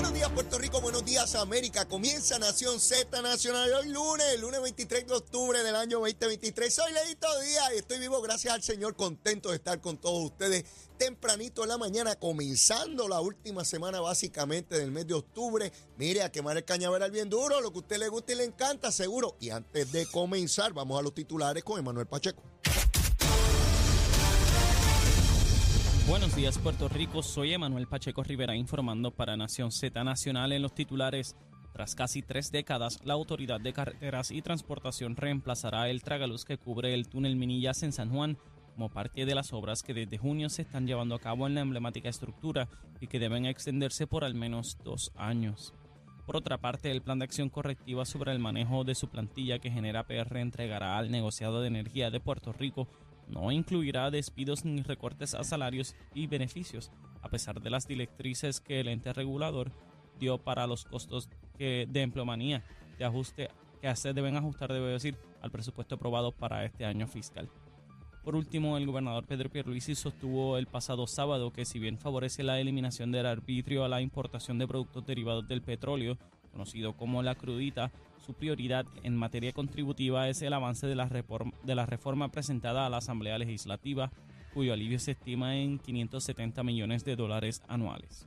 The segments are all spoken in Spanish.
Buenos días Puerto Rico, buenos días América. Comienza Nación Z Nacional hoy lunes, lunes 23 de octubre del año 2023. Soy Leito Díaz y estoy vivo gracias al Señor, contento de estar con todos ustedes tempranito en la mañana, comenzando la última semana básicamente del mes de octubre. Mire, a quemar el cañaveral bien duro, lo que a usted le gusta y le encanta, seguro. Y antes de comenzar, vamos a los titulares con Emanuel Pacheco. Buenos días Puerto Rico, soy Emanuel Pacheco Rivera informando para Nación Z Nacional en los titulares. Tras casi tres décadas, la Autoridad de Carreteras y Transportación reemplazará el tragaluz que cubre el túnel Minillas en San Juan como parte de las obras que desde junio se están llevando a cabo en la emblemática estructura y que deben extenderse por al menos dos años. Por otra parte, el plan de acción correctiva sobre el manejo de su plantilla que genera PR entregará al negociado de energía de Puerto Rico no incluirá despidos ni recortes a salarios y beneficios, a pesar de las directrices que el ente regulador dio para los costos de empleomanía de ajuste que se deben ajustar, debe decir, al presupuesto aprobado para este año fiscal. Por último, el gobernador Pedro Pierluisi sostuvo el pasado sábado que si bien favorece la eliminación del arbitrio a la importación de productos derivados del petróleo, conocido como la crudita, su prioridad en materia contributiva es el avance de la, reforma, presentada a la Asamblea Legislativa, cuyo alivio se estima en 570 millones de dólares anuales.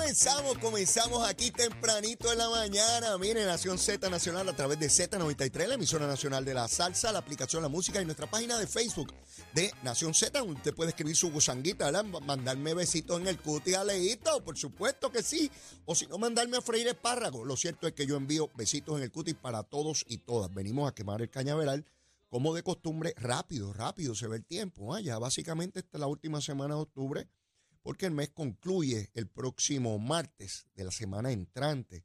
Comenzamos, comenzamos aquí tempranito en la mañana. Mire, Nación Z Nacional a través de Z93, la emisora nacional de la salsa, la aplicación La Música y nuestra página de Facebook de Nación Z, usted puede escribir su gusanguita, mandarme besitos en el cuti a Leito, por supuesto que sí. O si no, mandarme a freír espárragos. Lo cierto es que yo envío besitos en el cuti para todos y todas. Venimos a quemar el cañaveral como de costumbre, rápido, rápido se ve el tiempo. ¿ah? Ya básicamente esta es la última semana de octubre porque el mes concluye el próximo martes de la semana entrante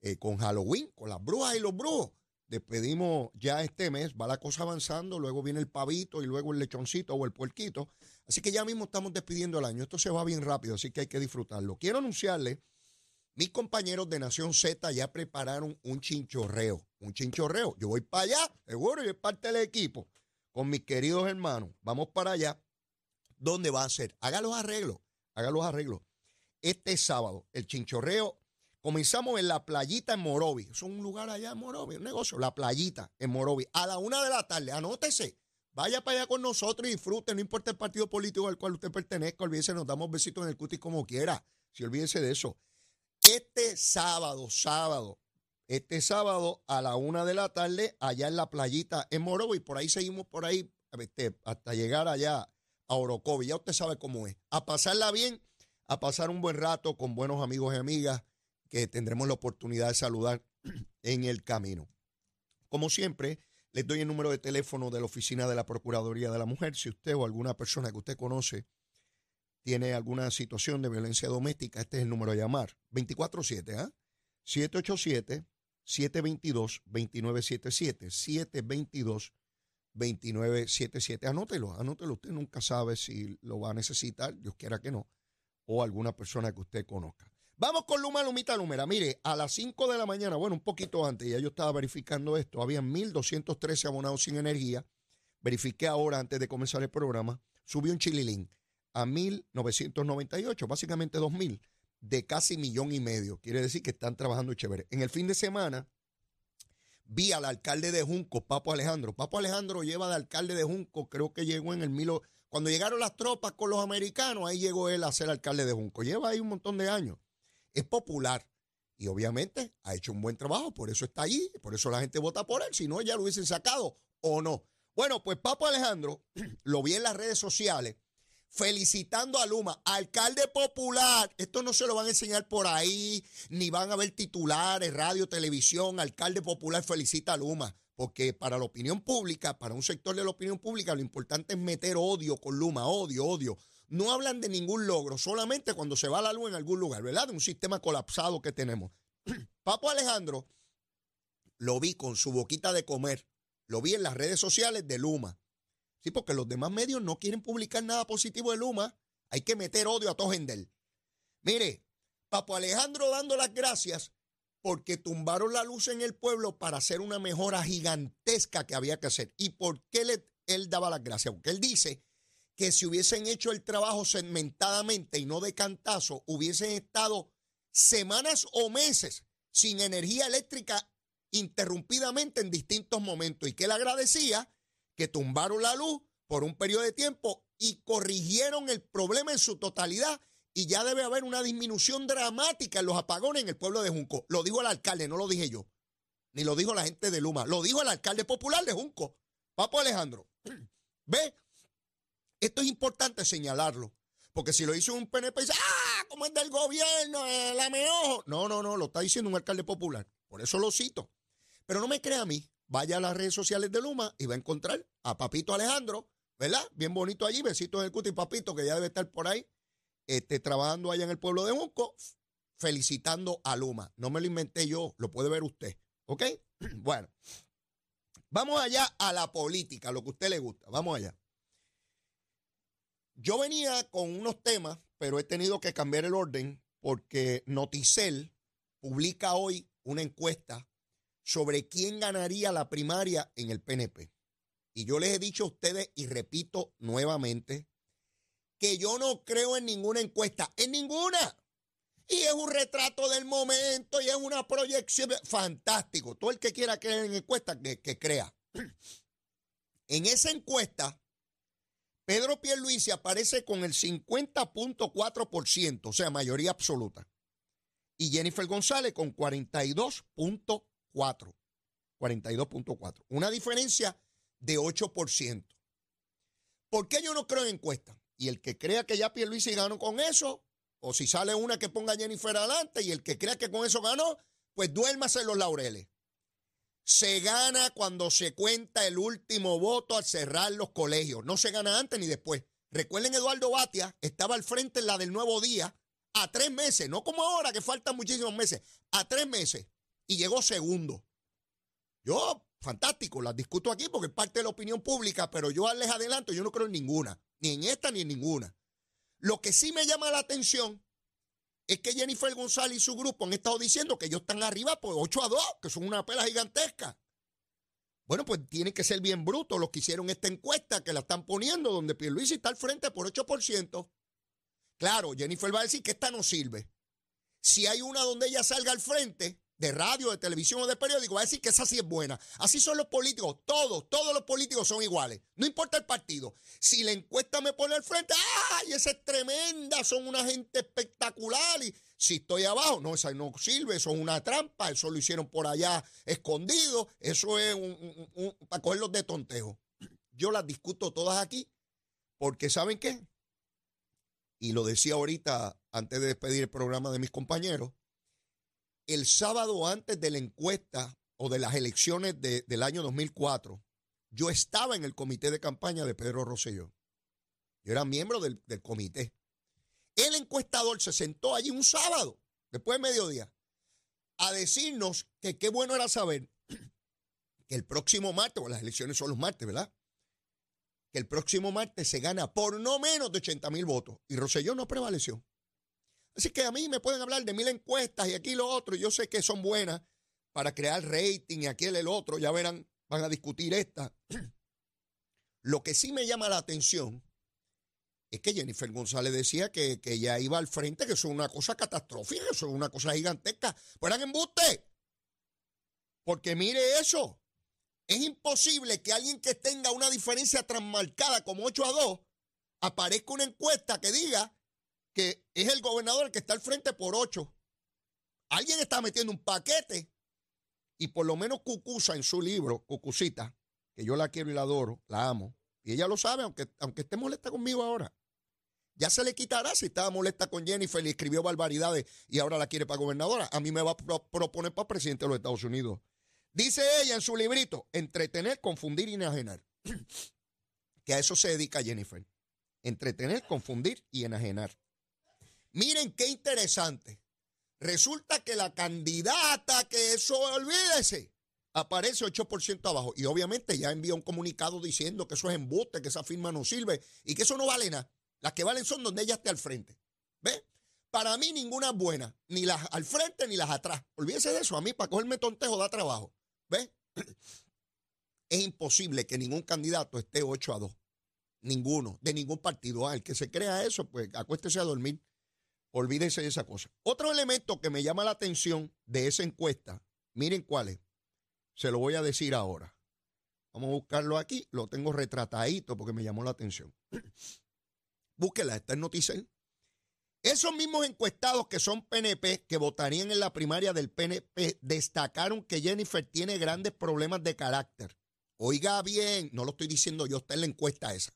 eh, con Halloween, con las brujas y los brujos. Despedimos ya este mes, va la cosa avanzando, luego viene el pavito y luego el lechoncito o el puerquito. Así que ya mismo estamos despidiendo el año. Esto se va bien rápido, así que hay que disfrutarlo. Quiero anunciarle, mis compañeros de Nación Z ya prepararon un chinchorreo. Un chinchorreo. Yo voy para allá, seguro, y es parte del equipo, con mis queridos hermanos. Vamos para allá. ¿Dónde va a ser? Haga los arreglos haga los arreglos. Este sábado, el chinchorreo, comenzamos en la playita en Morovi. Es un lugar allá en Morovi, un negocio, la playita en Morovi. A la una de la tarde, anótese. Vaya para allá con nosotros y disfrute, no importa el partido político al cual usted pertenezca, olvídese, nos damos besitos en el cutis como quiera. Si olvídese de eso. Este sábado, sábado, este sábado a la una de la tarde, allá en la playita en Morovi, por ahí seguimos por ahí este, hasta llegar allá a. Ya usted sabe cómo es. A pasarla bien, a pasar un buen rato con buenos amigos y amigas que tendremos la oportunidad de saludar en el camino. Como siempre, les doy el número de teléfono de la oficina de la Procuraduría de la Mujer. Si usted o alguna persona que usted conoce tiene alguna situación de violencia doméstica, este es el número a llamar. 24-7, ¿ah? 787-722-2977. 722 2977. Anótelo, anótelo. Usted nunca sabe si lo va a necesitar, Dios quiera que no, o alguna persona que usted conozca. Vamos con Luma Lumita Número. Mire, a las 5 de la mañana, bueno, un poquito antes, ya yo estaba verificando esto, había 1.213 abonados sin energía. Verifiqué ahora, antes de comenzar el programa, subió un chililín a 1.998, básicamente 2.000, de casi millón y medio. Quiere decir que están trabajando chévere. En el fin de semana, vi al alcalde de Junco, Papo Alejandro. Papo Alejandro lleva de alcalde de Junco, creo que llegó en el milo. Cuando llegaron las tropas con los americanos, ahí llegó él a ser alcalde de Junco. Lleva ahí un montón de años. Es popular. Y obviamente ha hecho un buen trabajo, por eso está allí, por eso la gente vota por él, si no ya lo hubiesen sacado o no. Bueno, pues Papo Alejandro lo vi en las redes sociales felicitando a Luma, alcalde popular. Esto no se lo van a enseñar por ahí, ni van a ver titulares, radio, televisión. Alcalde popular felicita a Luma. Porque para la opinión pública, para un sector de la opinión pública, lo importante es meter odio con Luma, odio, odio. No hablan de ningún logro, solamente cuando se va la luz en algún lugar, ¿verdad? De un sistema colapsado que tenemos. Papo Alejandro lo vi con su boquita de comer, lo vi en las redes sociales de Luma Sí, porque los demás medios no quieren publicar nada positivo de Luma. Hay que meter odio a todo. Mire, Papo Alejandro dando las gracias porque tumbaron la luz en el pueblo para hacer una mejora gigantesca que había que hacer. ¿Y por qué le, él daba las gracias? Porque él dice que si hubiesen hecho el trabajo segmentadamente y no de cantazo, hubiesen estado semanas o meses sin energía eléctrica interrumpidamente en distintos momentos y que él agradecía que tumbaron la luz por un periodo de tiempo y corrigieron el problema en su totalidad y ya debe haber una disminución dramática en los apagones en el pueblo de Junco. Lo dijo el alcalde, no lo dije yo, ni lo dijo la gente de Luma, lo dijo el alcalde popular de Junco, Papo Alejandro. ¿Ve? Esto es importante señalarlo, porque si lo hizo un PNP, dice, ah, como es del gobierno, meojo. No, no, no, lo está diciendo un alcalde popular, por eso lo cito. Pero no me crea a mí, vaya a las redes sociales de Luma y va a encontrar a Papito Alejandro, ¿verdad? Bien bonito allí, besitos en el cuti Papito, que ya debe estar por ahí este, trabajando allá en el pueblo de Junco, felicitando a Luma. No me lo inventé yo, lo puede ver usted. ¿Ok? Bueno, vamos allá a la política, lo que a usted le gusta. Vamos allá. Yo venía con unos temas, pero he tenido que cambiar el orden porque Noticel publica hoy una encuesta sobre quién ganaría la primaria en el PNP. Y yo les he dicho a ustedes y repito nuevamente, que yo no creo en ninguna encuesta, en ninguna. Y es un retrato del momento y es una proyección fantástico. Todo el que quiera creer en encuesta, que, que crea. En esa encuesta, Pedro Pierluisi aparece con el 50.4%, o sea, mayoría absoluta. Y Jennifer González con 42.4. 42.4. Una diferencia de 8%. ¿Por qué yo no creo en encuestas? Y el que crea que ya Pierluisi ganó con eso, o si sale una que ponga a Jennifer adelante, y el que crea que con eso ganó, pues duérmase los laureles. Se gana cuando se cuenta el último voto al cerrar los colegios. No se gana antes ni después. Recuerden, Eduardo Batia estaba al frente en la del nuevo día a tres meses, no como ahora que faltan muchísimos meses, a tres meses. Y llegó segundo. Yo, fantástico, las discuto aquí porque es parte de la opinión pública, pero yo les adelanto, yo no creo en ninguna ni en esta ni en ninguna. Lo que sí me llama la atención es que Jennifer González y su grupo han estado diciendo que ellos están arriba por 8 a 2, que son una pela gigantesca. Bueno, pues tienen que ser bien brutos los que hicieron esta encuesta, que la están poniendo, donde Pierluisi está al frente por 8%. Claro, Jennifer va a decir que esta no sirve. Si hay una donde ella salga al frente, de radio, de televisión o de periódico, va a decir que esa sí es buena. Así son los políticos, todos, todos los políticos son iguales. No importa el partido. Si la encuesta me pone al frente, ¡ay! Esa es tremenda, son una gente espectacular. Y si estoy abajo, no, esa no sirve, eso es una trampa, eso lo hicieron por allá escondido, eso es un, para cogerlos de tontejo. Yo las discuto todas aquí, porque ¿saben qué? Y lo decía ahorita antes de despedir el programa de mis compañeros el sábado antes de la encuesta o de las elecciones del año 2004, yo estaba en el comité de campaña de Pedro Rosselló. Yo era miembro del, del comité. El encuestador se sentó allí un sábado, después de mediodía, a decirnos que qué bueno era saber que el próximo martes, o las elecciones son los martes, ¿verdad? Que el próximo martes se gana por no menos de 80 mil votos. Y Rosselló no prevaleció. Así que a mí me pueden hablar de mil encuestas y aquí lo otro, yo sé que son buenas para crear rating y aquí el, otro, ya verán, van a discutir esta. Lo que sí me llama la atención es que Jennifer González decía que, que ella iba al frente, que eso es una cosa catastrófica, eso es una cosa gigantesca. Pues eran embuste. Porque mire eso. Es imposible que alguien que tenga una diferencia transmarcada como 8 a 2 aparezca una encuesta que diga que es el gobernador el que está al frente por ocho. Alguien está metiendo un paquete y por lo menos Cucusa en su libro, Cucucita, que yo la quiero y la adoro, la amo, y ella lo sabe, aunque, aunque esté molesta conmigo ahora. Ya se le quitará si estaba molesta con Jennifer y escribió barbaridades y ahora la quiere para gobernadora. A mí me va a proponer para presidente de los Estados Unidos. Dice ella en su librito, entretener, confundir y enajenar. que a eso se dedica Jennifer. Entretener, confundir y enajenar. Miren qué interesante. Resulta que la candidata, que eso olvídese, aparece 8% abajo. Y obviamente ya envía un comunicado diciendo que eso es embuste, que esa firma no sirve y que eso no vale nada. Las que valen son donde ella esté al frente. ¿Ve? Para mí ninguna buena, ni las al frente ni las atrás. Olvídese de eso, a mí para cogerme tontejo da trabajo. ¿Ve? Es imposible que ningún candidato esté 8 a 2. Ninguno, de ningún partido. Ah, el que se crea eso, pues acuéstese a dormir. Olvídese de esa cosa. Otro elemento que me llama la atención de esa encuesta, miren cuál es. Se lo voy a decir ahora. Vamos a buscarlo aquí. Lo tengo retratadito porque me llamó la atención. Búsquela, está en Noticel. Esos mismos encuestados que son PNP, que votarían en la primaria del PNP, destacaron que Jennifer tiene grandes problemas de carácter. Oiga bien, no lo estoy diciendo yo, está en la encuesta esa.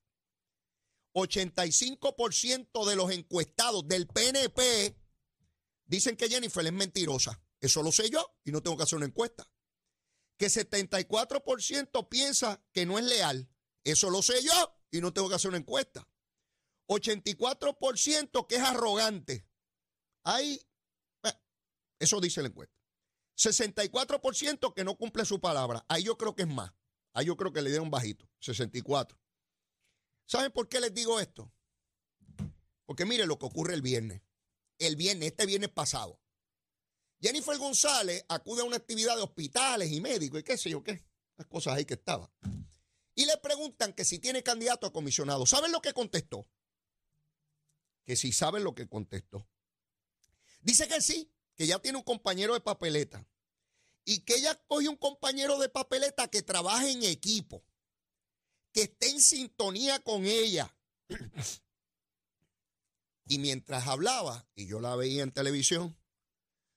85% de los encuestados del PNP dicen que Jennifer es mentirosa. Eso lo sé yo y no tengo que hacer una encuesta. Que 74% piensa que no es leal. Eso lo sé yo y no tengo que hacer una encuesta. 84% que es arrogante. Eh, eso dice la encuesta. 64% que no cumple su palabra. Ahí yo creo que es más. Ahí yo creo que le dieron bajito. 64. ¿Saben por qué les digo esto? Porque mire lo que ocurre el viernes. El viernes, este viernes pasado. Jennifer González acude a una actividad de hospitales y médicos y qué sé yo qué. Las cosas ahí que estaba. Y le preguntan que si tiene candidato a comisionado. ¿Saben lo que contestó? Que si saben lo que contestó. Dice que sí, que ya tiene un compañero de papeleta. Y que ella coge un compañero de papeleta que trabaje en equipo que esté en sintonía con ella. y mientras hablaba, y yo la veía en televisión,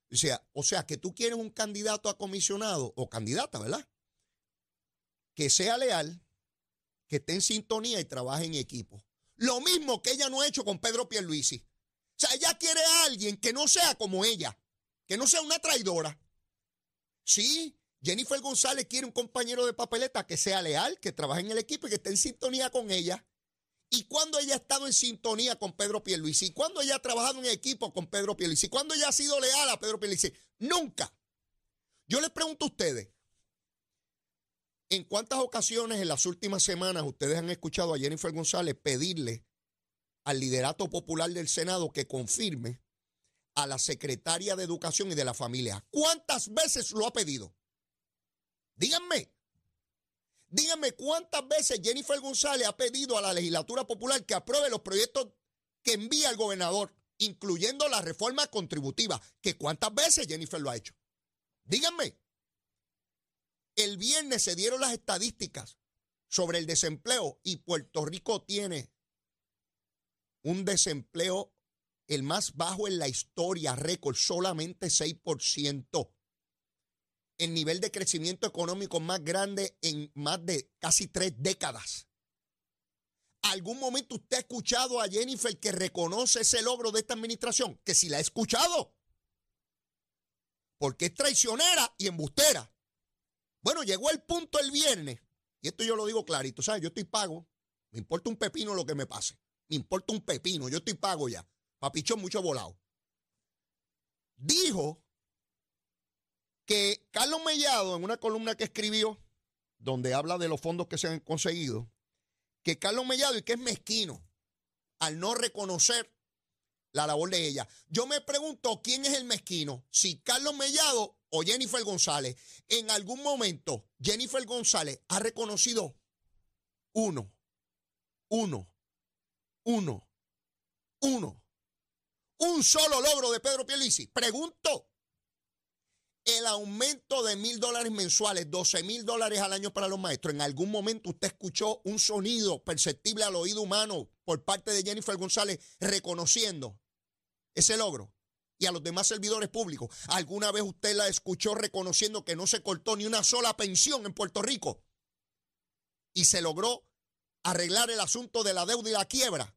decía, o sea, que tú quieres un candidato a comisionado o candidata, ¿verdad? Que sea leal, que esté en sintonía y trabaje en equipo. Lo mismo que ella no ha hecho con Pedro Pierluisi. O sea, ella quiere a alguien que no sea como ella, que no sea una traidora. Sí, Jennifer González quiere un compañero de papeleta que sea leal, que trabaje en el equipo y que esté en sintonía con ella. ¿Y cuando ella ha estado en sintonía con Pedro Pierluisi? ¿Y cuando ella ha trabajado en equipo con Pedro Pierluisi? ¿Cuándo ella ha sido leal a Pedro Pierluisi? Nunca. Yo les pregunto a ustedes, ¿en cuántas ocasiones en las últimas semanas ustedes han escuchado a Jennifer González pedirle al liderato popular del Senado que confirme a la secretaria de Educación y de la Familia? ¿Cuántas veces lo ha pedido? Díganme. Díganme cuántas veces Jennifer González ha pedido a la legislatura popular que apruebe los proyectos que envía el gobernador, incluyendo la reforma contributiva. Que cuántas veces Jennifer lo ha hecho. Díganme. El viernes se dieron las estadísticas sobre el desempleo y Puerto Rico tiene un desempleo el más bajo en la historia, récord, solamente 6% el nivel de crecimiento económico más grande en más de casi tres décadas. ¿Algún momento usted ha escuchado a Jennifer que reconoce ese logro de esta administración? Que si la ha escuchado. Porque es traicionera y embustera. Bueno, llegó el punto el viernes, y esto yo lo digo clarito, ¿sabes? Yo estoy pago, me importa un pepino lo que me pase, me importa un pepino, yo estoy pago ya. Papichón mucho volado. Dijo que Carlos Mellado, en una columna que escribió, donde habla de los fondos que se han conseguido, que Carlos Mellado y que es mezquino al no reconocer la labor de ella. Yo me pregunto quién es el mezquino, si Carlos Mellado o Jennifer González. En algún momento, Jennifer González ha reconocido uno, uno, uno, uno, un solo logro de Pedro Pielici. Pregunto el aumento de mil dólares mensuales, 12 mil dólares al año para los maestros, en algún momento usted escuchó un sonido perceptible al oído humano por parte de Jennifer González reconociendo ese logro y a los demás servidores públicos. ¿Alguna vez usted la escuchó reconociendo que no se cortó ni una sola pensión en Puerto Rico y se logró arreglar el asunto de la deuda y la quiebra?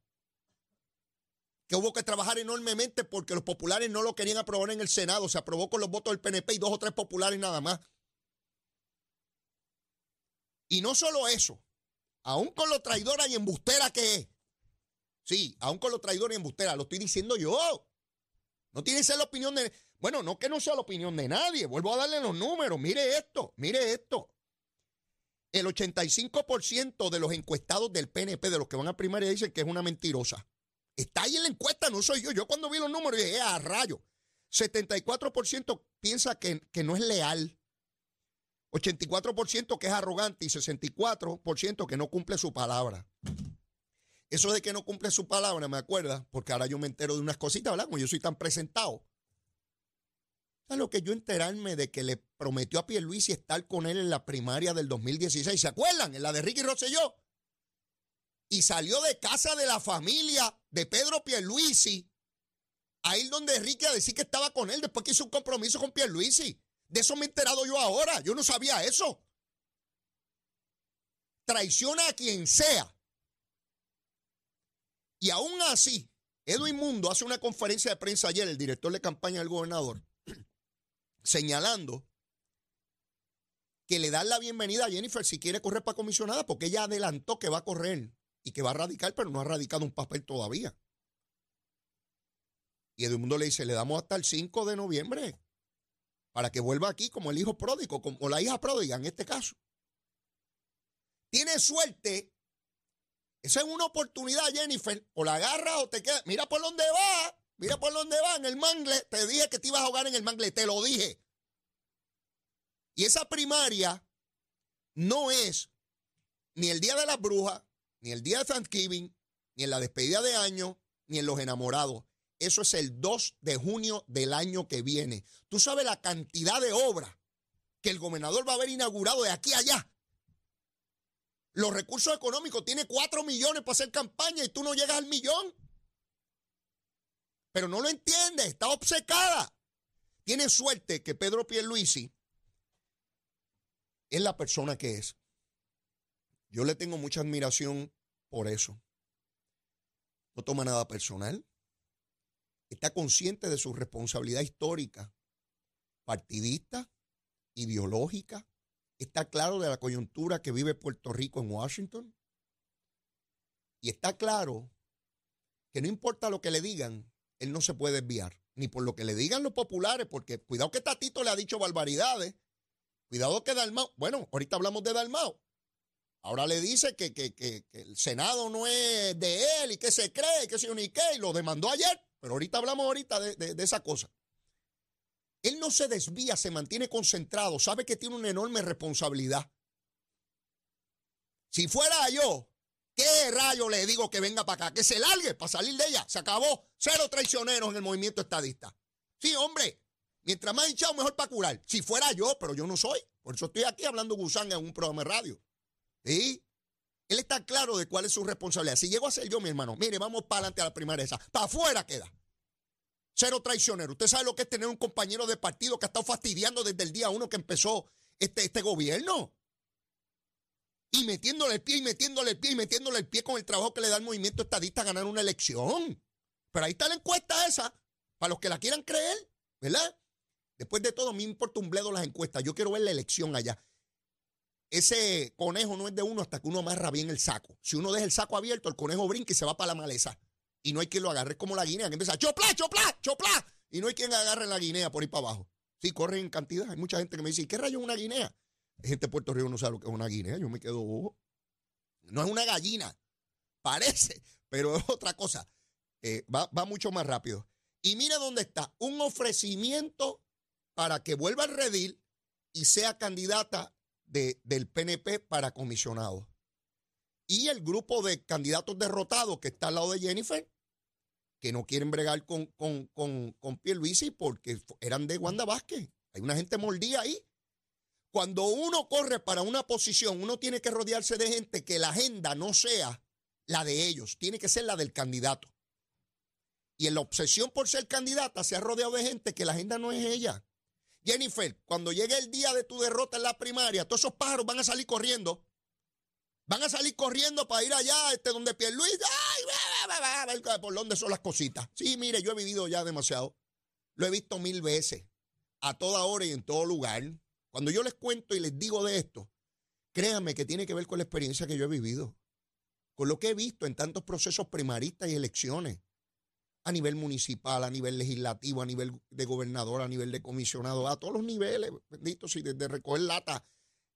Que hubo que trabajar enormemente porque los populares no lo querían aprobar en el Senado. Se aprobó con los votos del PNP y dos o tres populares nada más. Y no solo eso, aún con lo traidora y embustera que es. Sí, aún con lo traidora y embustera, lo estoy diciendo yo. No tiene que ser la opinión de... Bueno, no que no sea la opinión de nadie, vuelvo a darle los números, mire esto, mire esto. El 85% de los encuestados del PNP, de los que van a primaria, dicen que es una mentirosa. Está ahí en la encuesta, no soy yo. Yo cuando vi los números dije, a rayo. 74% piensa que, que no es leal. 84% que es arrogante y 64% que no cumple su palabra. Eso de que no cumple su palabra, me acuerda, porque ahora yo me entero de unas cositas, ¿verdad? Como yo soy tan presentado. ¿Sabes lo que yo enterarme de que le prometió a Pierluisi estar con él en la primaria del 2016? ¿Se acuerdan? En la de Ricky Rosselló. Y salió de casa de la familia de Pedro Pierluisi a ir donde Ricky a decir que estaba con él después que hizo un compromiso con Pierluisi. De eso me he enterado yo ahora. Yo no sabía eso. Traiciona a quien sea. Y aún así, Edwin Mundo hace una conferencia de prensa ayer, el director de campaña del gobernador, señalando que le dan la bienvenida a Jennifer si quiere correr para comisionada, porque ella adelantó que va a correr y que va a radicar, pero no ha radicado un papel todavía. Y Edwin Mundo le dice, le damos hasta el 5 de noviembre para que vuelva aquí como el hijo pródigo, como la hija pródiga en este caso. Tiene suerte. Esa es una oportunidad, Jennifer. O la agarra o te queda. Mira por dónde va. Mira por dónde va. En el mangle. Te dije que te ibas a jugar en el mangle. Te lo dije. Y esa primaria no es ni el día de las brujas, ni el día de Thanksgiving, ni en la despedida de año, ni en los enamorados. Eso es el 2 de junio del año que viene. Tú sabes la cantidad de obras que el gobernador va a haber inaugurado de aquí a allá. Los recursos económicos, tiene 4 millones para hacer campaña y tú no llegas al millón. Pero no lo entiendes, está obcecada. Tiene suerte que Pedro Pierluisi es la persona que es. Yo le tengo mucha admiración por eso. No toma nada personal. Está consciente de su responsabilidad histórica, partidista, ideológica, está claro de la coyuntura que vive Puerto Rico en Washington. Y está claro que no importa lo que le digan, él no se puede desviar, ni por lo que le digan los populares, porque cuidado que Tatito le ha dicho barbaridades, cuidado que Dalmao, bueno, ahorita hablamos de Dalmao, ahora le dice que, que, el Senado no es de él y que se cree, que se ni qué, y lo demandó ayer. Pero ahorita hablamos ahorita de, esa cosa. Él no se desvía, se mantiene concentrado, sabe que tiene una enorme responsabilidad. Si fuera yo, ¿qué rayo le digo que venga para acá? Que se largue para salir de ella. Se acabó. Cero traicioneros en el movimiento estadista. Sí, hombre. Mientras más hinchado, mejor para curar. Si fuera yo, pero yo no soy. Por eso estoy aquí hablando gusanga en un programa de radio. ¿Sí? Él está claro de cuál es su responsabilidad. Si llego a ser yo, mi hermano, mire, vamos para adelante a la primaria esa. Para afuera queda. Cero traicionero. Usted sabe lo que es tener un compañero de partido que ha estado fastidiando desde el día uno que empezó este, este gobierno. Y metiéndole el pie y metiéndole el pie y metiéndole el pie con el trabajo que le da el movimiento estadista a ganar una elección. Pero ahí está la encuesta esa, para los que la quieran creer, ¿verdad? Después de todo, a mí me importa un bledo las encuestas. Yo quiero ver la elección allá ese conejo no es de uno hasta que uno amarra bien el saco. Si uno deja el saco abierto, el conejo brinca y se va para la maleza. Y no hay quien lo agarre. Como la guinea que empieza chopla, chopla, chopla. Y no hay quien agarre la guinea por ir para abajo. Sí, corre en cantidad. Hay mucha gente que me dice, ¿qué rayo es una guinea? Hay gente de Puerto Rico no sabe lo que es una guinea. Yo me quedo bobo. No es una gallina. Parece, pero es otra cosa. Eh, va, va mucho más rápido. Y mira dónde está. Un ofrecimiento para que vuelva al redil y sea candidata del PNP para comisionado. Y el grupo de candidatos derrotados que está al lado de Jennifer, que no quieren bregar con, con, con, con porque eran de Wanda Vázquez. Hay una gente mordida ahí. Cuando uno corre para una posición, uno tiene que rodearse de gente que la agenda no sea la de ellos, tiene que ser la del candidato. Y en la obsesión por ser candidata se ha rodeado de gente que la agenda no es ella. Jennifer, cuando llegue el día de tu derrota en la primaria, todos esos pájaros van a salir corriendo. Van a salir corriendo para ir allá, este, donde Pierluis, ay, por dónde son las cositas. Sí, mire, yo he vivido ya demasiado. Lo he visto mil veces, a toda hora y en todo lugar. Cuando yo les cuento y les digo de esto, créanme que tiene que ver con la experiencia que yo he vivido, con lo que he visto en tantos procesos primaristas y elecciones. A nivel municipal, a nivel legislativo, a nivel de gobernador, a nivel de comisionado, a todos los niveles, bendito, sí, desde recoger lata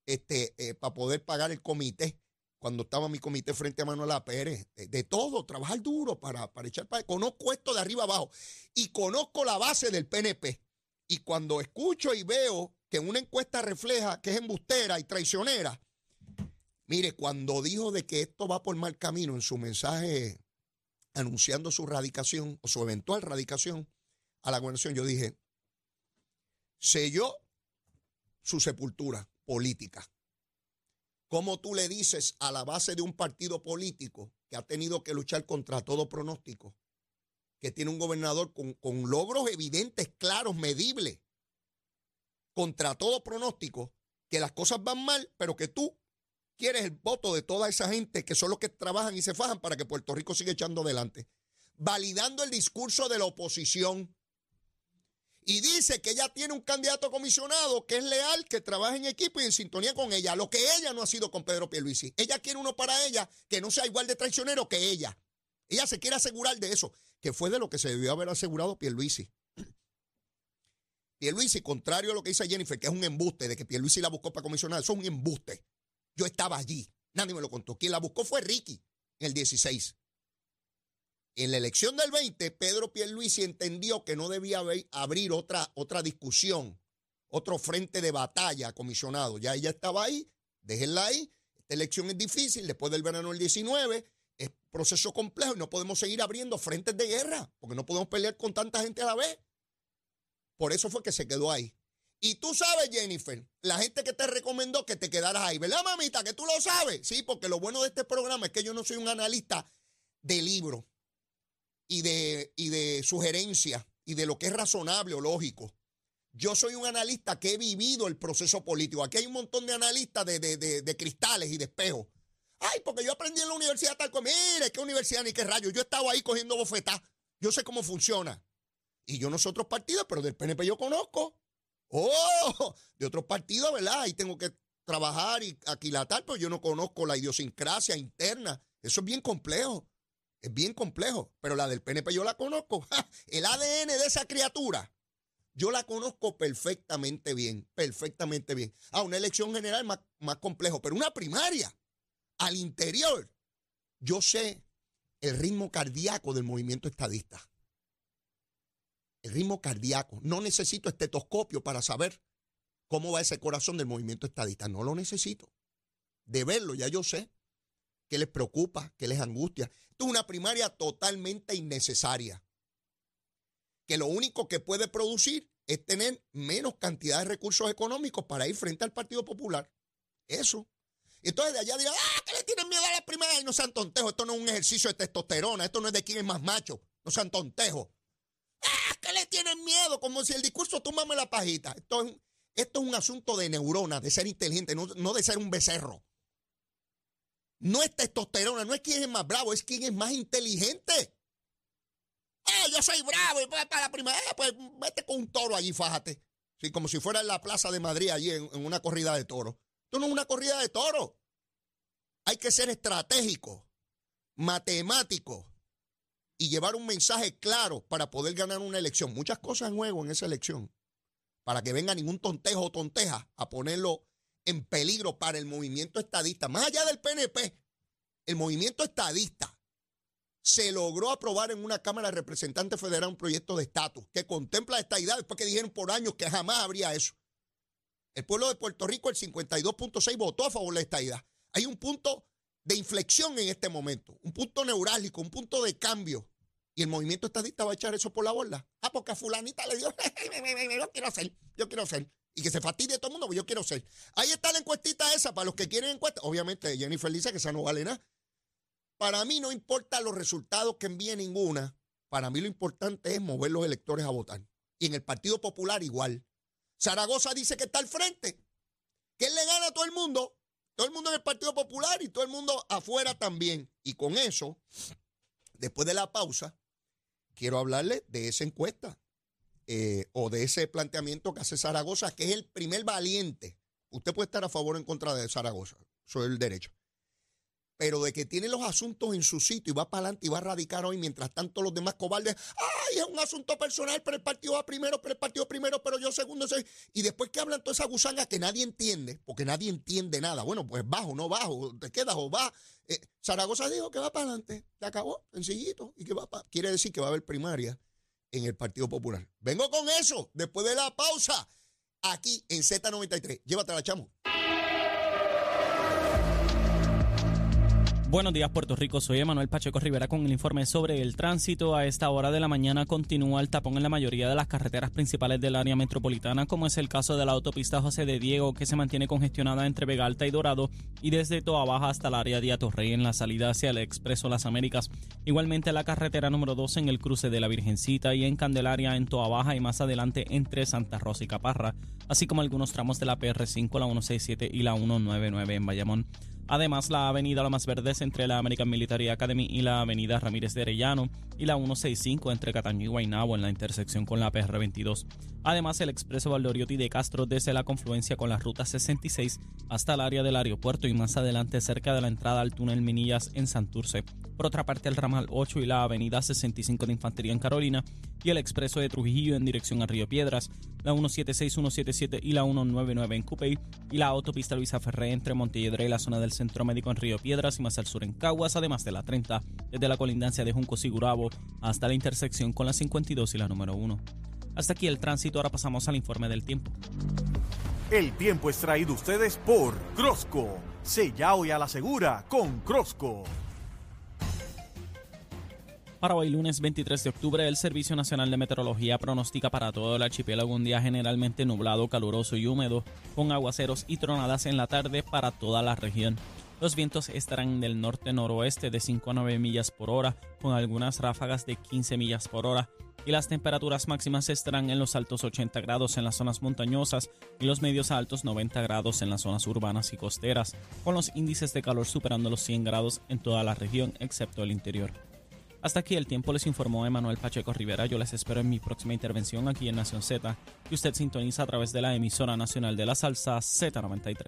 este, eh, para poder pagar el comité, cuando estaba mi comité frente a Manuela Pérez, de, de todo, trabajar duro para, para echar para... Conozco esto de arriba abajo y conozco la base del PNP. Y cuando escucho y veo que una encuesta refleja que es embustera y traicionera, mire, cuando dijo de que esto va por mal camino en su mensaje anunciando su radicación o su eventual radicación a la gobernación, yo dije, selló su sepultura política. ¿Cómo tú le dices a la base de un partido político que ha tenido que luchar contra todo pronóstico, que tiene un gobernador con, con logros evidentes, claros, medibles, contra todo pronóstico, que las cosas van mal, pero que tú quieres el voto de toda esa gente que son los que trabajan y se fajan para que Puerto Rico siga echando adelante, validando el discurso de la oposición. Y dice que ella tiene un candidato comisionado que es leal, que trabaja en equipo y en sintonía con ella, lo que ella no ha sido con Pedro Pierluisi. Ella quiere uno para ella que no sea igual de traicionero que ella. Ella se quiere asegurar de eso, que fue de lo que se debió haber asegurado Pierluisi. Pierluisi, contrario a lo que dice Jennifer, que es un embuste de que Pierluisi la buscó para comisionar, eso es un embuste. Yo estaba allí, nadie me lo contó. Quien la buscó fue Ricky en el 16. En la elección del 20, Pedro Pierluisi entendió que no debía abrir otra, otra discusión, otro frente de batalla comisionado. Ya ella estaba ahí, déjenla ahí. Esta elección es difícil, después del verano del 19, es proceso complejo y no podemos seguir abriendo frentes de guerra, porque no podemos pelear con tanta gente a la vez. Por eso fue que se quedó ahí. Y tú sabes, Jennifer, la gente que te recomendó que te quedaras ahí, ¿verdad, mamita? Que tú lo sabes. Sí, porque lo bueno de este programa es que yo no soy un analista de libro y de, y de sugerencias y de lo que es razonable o lógico. Yo soy un analista que he vivido el proceso político. Aquí hay un montón de analistas de, de, cristales y de espejos. Ay, porque yo aprendí en la universidad tal como, mire, qué universidad ni qué rayo. Yo he estado ahí cogiendo bofetá. Yo sé cómo funciona. Y yo no soy otros partidos, pero del PNP yo conozco. Oh, de otros partidos, ¿verdad? Ahí tengo que trabajar y aquilatar, pero yo no conozco la idiosincrasia interna. Eso es bien complejo. Es bien complejo. Pero la del PNP yo la conozco. El ADN de esa criatura. Yo la conozco perfectamente bien, perfectamente bien. Ah, una elección general más, más complejo, pero una primaria al interior. Yo sé el ritmo cardíaco del movimiento estadista ritmo cardíaco. No necesito estetoscopio para saber cómo va ese corazón del movimiento estadista. No lo necesito. De verlo, ya yo sé qué les preocupa, qué les angustia. Esto es una primaria totalmente innecesaria. Que lo único que puede producir es tener menos cantidad de recursos económicos para ir frente al Partido Popular. Eso. Entonces de allá dirán, ah, que le tienen miedo a la primaria y no sean tontejos. Esto no es un ejercicio de testosterona, esto no es de quién es más macho, no sean tontejos. ¡Ah, que le tienen miedo! Como si el discurso, tómame la pajita. Esto es, esto es un asunto de neurona, de ser inteligente, no, de ser un becerro. No es testosterona, no es quién es más bravo, es quién es más inteligente. ¡Eh, yo soy bravo! Y para la primera, eh, pues vete con un toro allí, fájate. Sí, como si fuera en la Plaza de Madrid, allí en, en una corrida de toros. Esto no es una corrida de toros. Hay que ser estratégico, matemático, y llevar un mensaje claro para poder ganar una elección. Muchas cosas en juego en esa elección. Para que venga ningún tontejo o tonteja a ponerlo en peligro para el movimiento estadista. Más allá del PNP, el movimiento estadista se logró aprobar en una Cámara de Representantes Federal un proyecto de estatus que contempla esta idea después que dijeron por años que jamás habría eso. El pueblo de Puerto Rico, el 52.6, votó a favor de esta idea. Hay un punto de inflexión en este momento, un punto neurálgico, un punto de cambio. Y el movimiento estadista va a echar eso por la borda. Ah, porque a fulanita le dio, yo quiero ser, yo quiero ser. Y que se fastidie todo el mundo, pues yo quiero ser. Ahí está la encuestita esa, para los que quieren encuesta. Obviamente Jennifer dice que esa no vale nada. Para mí no importa los resultados que envíe ninguna. Para mí lo importante es mover los electores a votar. Y en el Partido Popular igual. Zaragoza dice que está al frente. Que él le gana a todo el mundo. Todo el mundo en el Partido Popular y todo el mundo afuera también. Y con eso, después de la pausa, quiero hablarle de esa encuesta eh, o de ese planteamiento que hace Zaragoza, que es el primer valiente. Usted puede estar a favor o en contra de Zaragoza, es el derecho. Pero de que tiene los asuntos en su sitio y va para adelante y va a radicar hoy, mientras tanto los demás cobardes, ay, es un asunto personal, pero el partido va primero, pero el partido primero, pero yo segundo, soy. Y después que hablan toda esa gusanga que nadie entiende, porque nadie entiende nada. Bueno, pues bajo, no bajo, te quedas o va. Eh, Zaragoza dijo que va para adelante, se acabó, sencillito, y que va para. Quiere decir que va a haber primaria en el Partido Popular. Vengo con eso, después de la pausa, aquí en Z93. Llévatela, chamo. Buenos días, Puerto Rico. Soy Emanuel Pacheco Rivera con el informe sobre el tránsito. A esta hora de la mañana continúa el tapón en la mayoría de las carreteras principales del área metropolitana, como es el caso de la autopista José de Diego, que se mantiene congestionada entre Vega Alta y Dorado, y desde Toa Baja hasta el área de Atorrey en la salida hacia el Expreso Las Américas. Igualmente la carretera número 2 en el cruce de la Virgencita y en Candelaria en Toa Baja y más adelante entre Santa Rosa y Caparra, así como algunos tramos de la PR5, la 167 y la 199 en Bayamón. Además, la avenida Lomas Verdes entre la American Military Academy y la avenida Ramírez de Arellano y la 165 entre Cataño y Guaynabo en la intersección con la PR22. Además, el expreso Valdoriotti de Castro desde la confluencia con la ruta 66 hasta el área del aeropuerto y más adelante cerca de la entrada al túnel Minillas en Santurce. Por otra parte, el ramal 8 y la avenida 65 de Infantería en Carolina y el expreso de Trujillo en dirección a Río Piedras, la 176, 177 y la 199 en Cupey y la autopista Luisa Ferré entre Montelledra y la zona del Centro Médico en Río Piedras y más al sur en Caguas, además de la 30 desde la colindancia de Junco y Gurabo hasta la intersección con la 52 y la número 1. Hasta aquí el tránsito, ahora pasamos al informe del tiempo. El tiempo es traído ustedes por Crosco. Sella hoy a la segura con Crosco. Para hoy lunes 23 de octubre, el Servicio Nacional de Meteorología pronostica para todo el archipiélago un día generalmente nublado, caluroso y húmedo, con aguaceros y tronadas en la tarde para toda la región. Los vientos estarán del norte-noroeste de 5 a 9 millas por hora, con algunas ráfagas de 15 millas por hora, y las temperaturas máximas estarán en los altos 80 grados en las zonas montañosas y los medios altos 90 grados en las zonas urbanas y costeras, con los índices de calor superando los 100 grados en toda la región excepto el interior. Hasta aquí el tiempo les informó Emanuel Pacheco Rivera. Yo les espero en mi próxima intervención aquí en Nación Z, que usted sintoniza a través de la emisora nacional de la salsa Z93.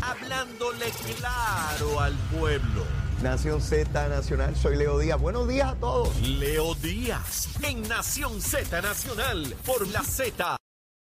Hablándole claro al pueblo. Nación Z Nacional, soy Leo Díaz. Buenos días a todos. Leo Díaz en Nación Z Nacional por la Z